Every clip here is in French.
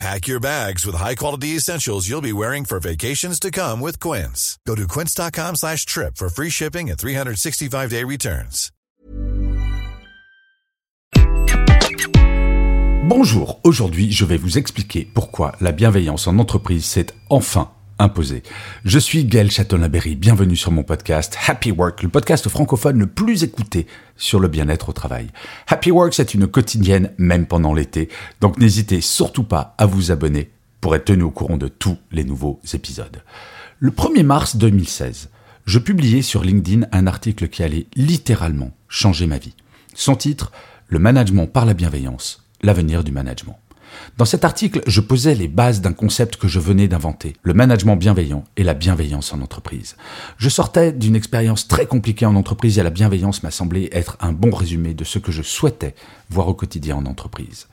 Pack your bags with high-quality essentials you'll be wearing for vacations to come with Quince. Go to quince.com slash trip for free shipping and 365-day returns. Bonjour, aujourd'hui je vais vous expliquer pourquoi la bienveillance en entreprise s'est enfin imposée. Je suis Gaël Châtelain-Berry, bienvenue sur mon podcast Happy Work, le podcast francophone le plus écouté sur le bien-être au travail. Happy Work, c'est une quotidienne même pendant l'été, donc n'hésitez surtout pas à vous abonner pour être tenu au courant de tous les nouveaux épisodes. Le 1er mars 2016, je publiais sur LinkedIn un article qui allait littéralement changer ma vie. Son titre, Le management par la bienveillance l'avenir du management. Dans cet article, je posais les bases d'un concept que je venais d'inventer, le management bienveillant et la bienveillance en entreprise. Je sortais d'une expérience très compliquée en entreprise et la bienveillance m'a semblé être un bon résumé de ce que je souhaitais voir au quotidien en entreprise.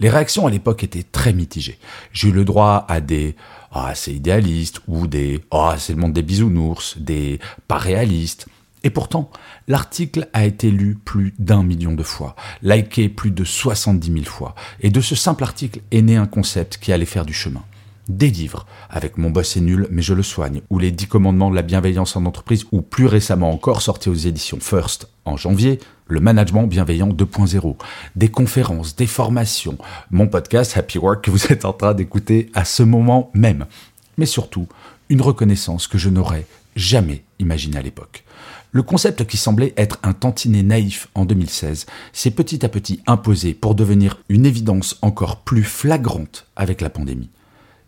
Les réactions à l'époque étaient très mitigées. J'ai eu le droit à des ah c'est idéaliste ou des ah c'est le monde des bisounours, des pas réalistes. Et pourtant, l'article a été lu plus d'un million de fois, liké plus de 70 000 fois, et de ce simple article est né un concept qui allait faire du chemin. Des livres, avec Mon boss est nul mais je le soigne, ou Les dix commandements de la bienveillance en entreprise, ou plus récemment encore sorti aux éditions First en janvier, Le management bienveillant 2.0, des conférences, des formations, mon podcast Happy Work que vous êtes en train d'écouter à ce moment même, mais surtout une reconnaissance que je n'aurais jamais imaginée à l'époque. Le concept qui semblait être un tantinet naïf en 2016 s'est petit à petit imposé pour devenir une évidence encore plus flagrante avec la pandémie.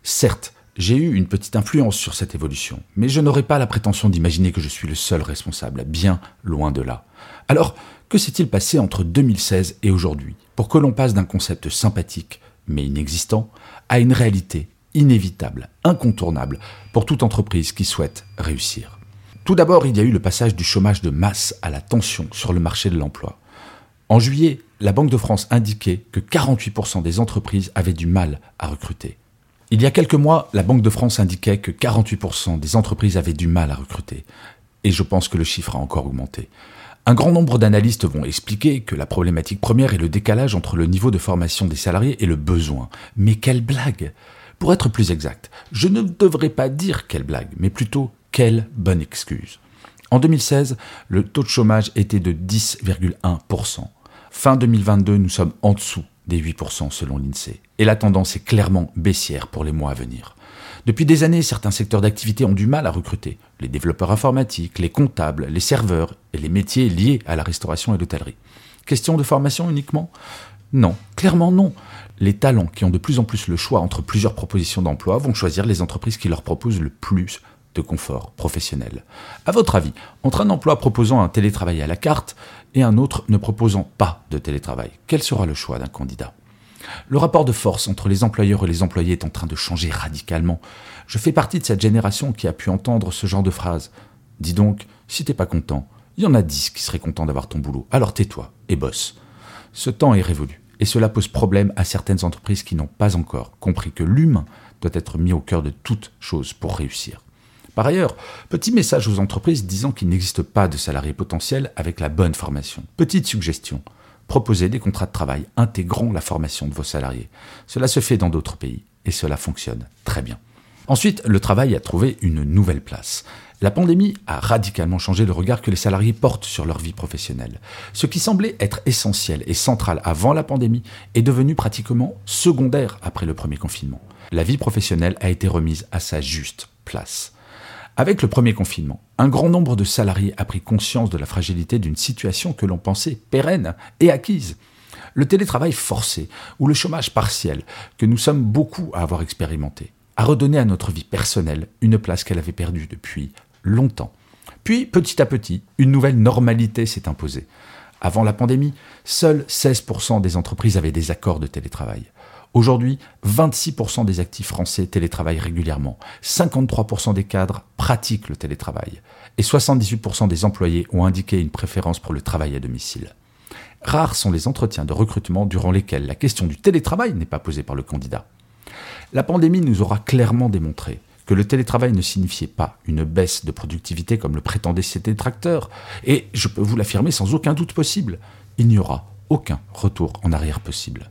Certes, j'ai eu une petite influence sur cette évolution, mais je n'aurais pas la prétention d'imaginer que je suis le seul responsable, bien loin de là. Alors, que s'est-il passé entre 2016 et aujourd'hui pour que l'on passe d'un concept sympathique, mais inexistant, à une réalité inévitable, incontournable, pour toute entreprise qui souhaite réussir? Tout d'abord, il y a eu le passage du chômage de masse à la tension sur le marché de l'emploi. En juillet, la Banque de France indiquait que 48% des entreprises avaient du mal à recruter. Il y a quelques mois, la Banque de France indiquait que 48% des entreprises avaient du mal à recruter. Et je pense que le chiffre a encore augmenté. Un grand nombre d'analystes vont expliquer que la problématique première est le décalage entre le niveau de formation des salariés et le besoin. Mais quelle blague Pour être plus exact, je ne devrais pas dire quelle blague, mais plutôt quelle bonne excuse. En 2016, le taux de chômage était de 10,1%. Fin 2022, nous sommes en dessous des 8% selon l'INSEE. Et la tendance est clairement baissière pour les mois à venir. Depuis des années, certains secteurs d'activité ont du mal à recruter. Les développeurs informatiques, les comptables, les serveurs et les métiers liés à la restauration et l'hôtellerie. Question de formation uniquement? Non, clairement non. Les talents qui ont de plus en plus le choix entre plusieurs propositions d'emploi vont choisir les entreprises qui leur proposent le plus de confort professionnel. À votre avis, entre un emploi proposant un télétravail à la carte et un autre ne proposant pas de télétravail, quel sera le choix d'un candidat? Le rapport de force entre les employeurs et les employés est en train de changer radicalement. Je fais partie de cette génération qui a pu entendre ce genre de phrase. Dis donc, si t'es pas content, il y en a dix qui seraient contents d'avoir ton boulot, alors tais-toi et bosse. Ce temps est révolu, et cela pose problème à certaines entreprises qui n'ont pas encore compris que l'humain doit être mis au cœur de toute chose pour réussir. Par ailleurs, petit message aux entreprises disant qu'il n'existe pas de salariés potentiels avec la bonne formation. Petite suggestion. Proposez des contrats de travail intégrant la formation de vos salariés. Cela se fait dans d'autres pays et cela fonctionne très bien. Ensuite, le travail a trouvé une nouvelle place. La pandémie a radicalement changé le regard que les salariés portent sur leur vie professionnelle. Ce qui semblait être essentiel et central avant la pandémie est devenu pratiquement secondaire après le premier confinement. La vie professionnelle a été remise à sa juste place. Avec le premier confinement, un grand nombre de salariés a pris conscience de la fragilité d'une situation que l'on pensait pérenne et acquise. Le télétravail forcé ou le chômage partiel, que nous sommes beaucoup à avoir expérimenté, a redonné à notre vie personnelle une place qu'elle avait perdue depuis longtemps. Puis, petit à petit, une nouvelle normalité s'est imposée. Avant la pandémie, seuls 16% des entreprises avaient des accords de télétravail. Aujourd'hui, 26% des actifs français télétravaillent régulièrement, 53% des cadres pratiquent le télétravail, et 78% des employés ont indiqué une préférence pour le travail à domicile. Rares sont les entretiens de recrutement durant lesquels la question du télétravail n'est pas posée par le candidat. La pandémie nous aura clairement démontré que le télétravail ne signifiait pas une baisse de productivité comme le prétendaient ses détracteurs, et je peux vous l'affirmer sans aucun doute possible, il n'y aura aucun retour en arrière possible.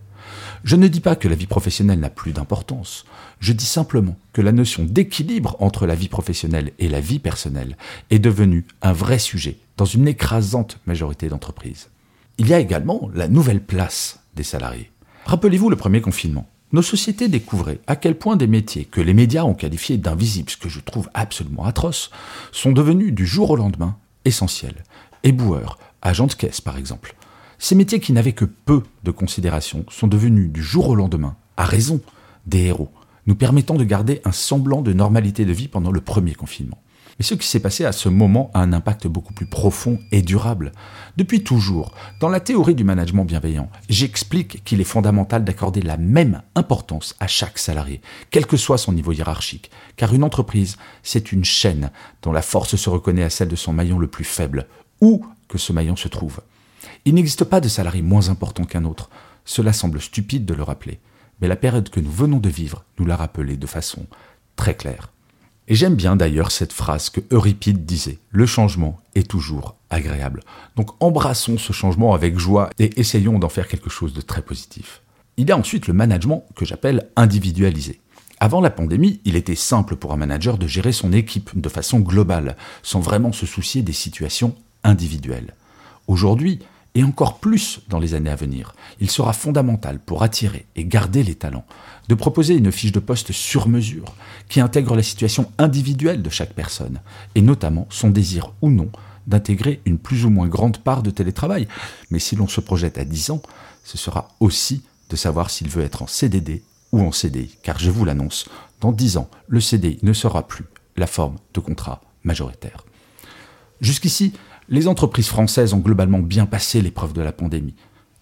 Je ne dis pas que la vie professionnelle n'a plus d'importance, je dis simplement que la notion d'équilibre entre la vie professionnelle et la vie personnelle est devenue un vrai sujet dans une écrasante majorité d'entreprises. Il y a également la nouvelle place des salariés. Rappelez-vous le premier confinement. Nos sociétés découvraient à quel point des métiers que les médias ont qualifiés d'invisibles, ce que je trouve absolument atroce, sont devenus du jour au lendemain essentiels. Éboueurs, agents de caisse par exemple. Ces métiers qui n'avaient que peu de considération sont devenus du jour au lendemain, à raison, des héros, nous permettant de garder un semblant de normalité de vie pendant le premier confinement. Mais ce qui s'est passé à ce moment a un impact beaucoup plus profond et durable. Depuis toujours, dans la théorie du management bienveillant, j'explique qu'il est fondamental d'accorder la même importance à chaque salarié, quel que soit son niveau hiérarchique, car une entreprise, c'est une chaîne dont la force se reconnaît à celle de son maillon le plus faible, où que ce maillon se trouve. Il n'existe pas de salarié moins important qu'un autre. Cela semble stupide de le rappeler, mais la période que nous venons de vivre nous l'a rappelé de façon très claire. Et j'aime bien d'ailleurs cette phrase que Euripide disait, le changement est toujours agréable. Donc embrassons ce changement avec joie et essayons d'en faire quelque chose de très positif. Il y a ensuite le management que j'appelle individualisé. Avant la pandémie, il était simple pour un manager de gérer son équipe de façon globale, sans vraiment se soucier des situations individuelles. Aujourd'hui, et encore plus dans les années à venir, il sera fondamental pour attirer et garder les talents de proposer une fiche de poste sur mesure qui intègre la situation individuelle de chaque personne, et notamment son désir ou non d'intégrer une plus ou moins grande part de télétravail. Mais si l'on se projette à 10 ans, ce sera aussi de savoir s'il veut être en CDD ou en CDI, car je vous l'annonce, dans 10 ans, le CDI ne sera plus la forme de contrat majoritaire. Jusqu'ici, les entreprises françaises ont globalement bien passé l'épreuve de la pandémie.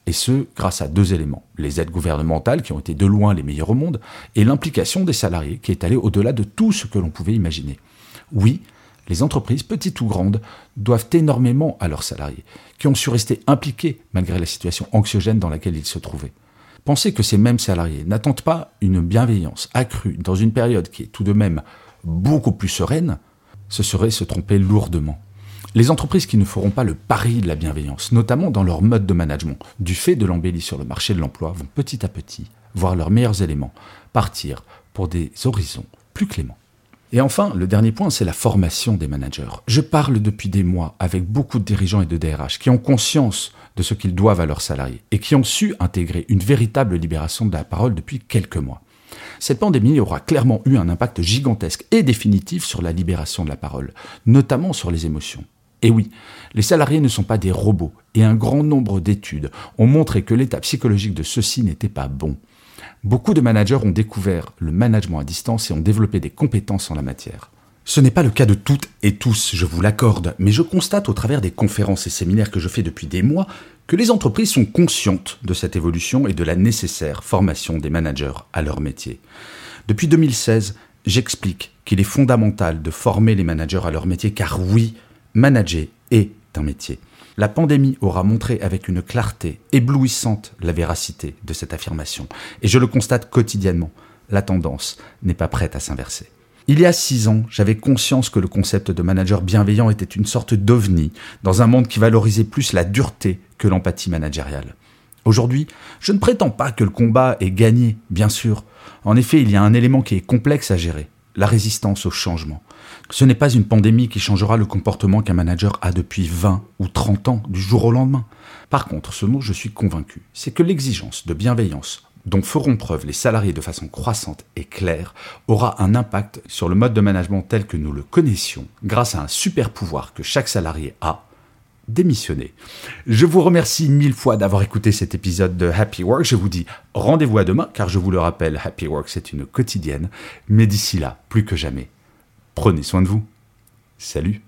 Et ce, grâce à deux éléments. Les aides gouvernementales, qui ont été de loin les meilleures au monde, et l'implication des salariés, qui est allée au-delà de tout ce que l'on pouvait imaginer. Oui, les entreprises, petites ou grandes, doivent énormément à leurs salariés, qui ont su rester impliqués malgré la situation anxiogène dans laquelle ils se trouvaient. Pensez que ces mêmes salariés n'attendent pas une bienveillance accrue dans une période qui est tout de même beaucoup plus sereine, ce serait se tromper lourdement. Les entreprises qui ne feront pas le pari de la bienveillance, notamment dans leur mode de management, du fait de l'embellie sur le marché de l'emploi, vont petit à petit voir leurs meilleurs éléments partir pour des horizons plus cléments. Et enfin, le dernier point, c'est la formation des managers. Je parle depuis des mois avec beaucoup de dirigeants et de DRH qui ont conscience de ce qu'ils doivent à leurs salariés et qui ont su intégrer une véritable libération de la parole depuis quelques mois. Cette pandémie aura clairement eu un impact gigantesque et définitif sur la libération de la parole, notamment sur les émotions. Et oui, les salariés ne sont pas des robots, et un grand nombre d'études ont montré que l'état psychologique de ceux-ci n'était pas bon. Beaucoup de managers ont découvert le management à distance et ont développé des compétences en la matière. Ce n'est pas le cas de toutes et tous, je vous l'accorde, mais je constate au travers des conférences et séminaires que je fais depuis des mois que les entreprises sont conscientes de cette évolution et de la nécessaire formation des managers à leur métier. Depuis 2016, j'explique qu'il est fondamental de former les managers à leur métier car oui, Manager est un métier. La pandémie aura montré avec une clarté éblouissante la véracité de cette affirmation. Et je le constate quotidiennement. La tendance n'est pas prête à s'inverser. Il y a six ans, j'avais conscience que le concept de manager bienveillant était une sorte d'ovni dans un monde qui valorisait plus la dureté que l'empathie managériale. Aujourd'hui, je ne prétends pas que le combat est gagné, bien sûr. En effet, il y a un élément qui est complexe à gérer, la résistance au changement. Ce n'est pas une pandémie qui changera le comportement qu'un manager a depuis 20 ou 30 ans du jour au lendemain. Par contre, ce dont je suis convaincu, c'est que l'exigence de bienveillance dont feront preuve les salariés de façon croissante et claire aura un impact sur le mode de management tel que nous le connaissions grâce à un super pouvoir que chaque salarié a, démissionner. Je vous remercie mille fois d'avoir écouté cet épisode de Happy Work. Je vous dis rendez-vous à demain, car je vous le rappelle, Happy Work, c'est une quotidienne. Mais d'ici là, plus que jamais, prenez soin de vous. Salut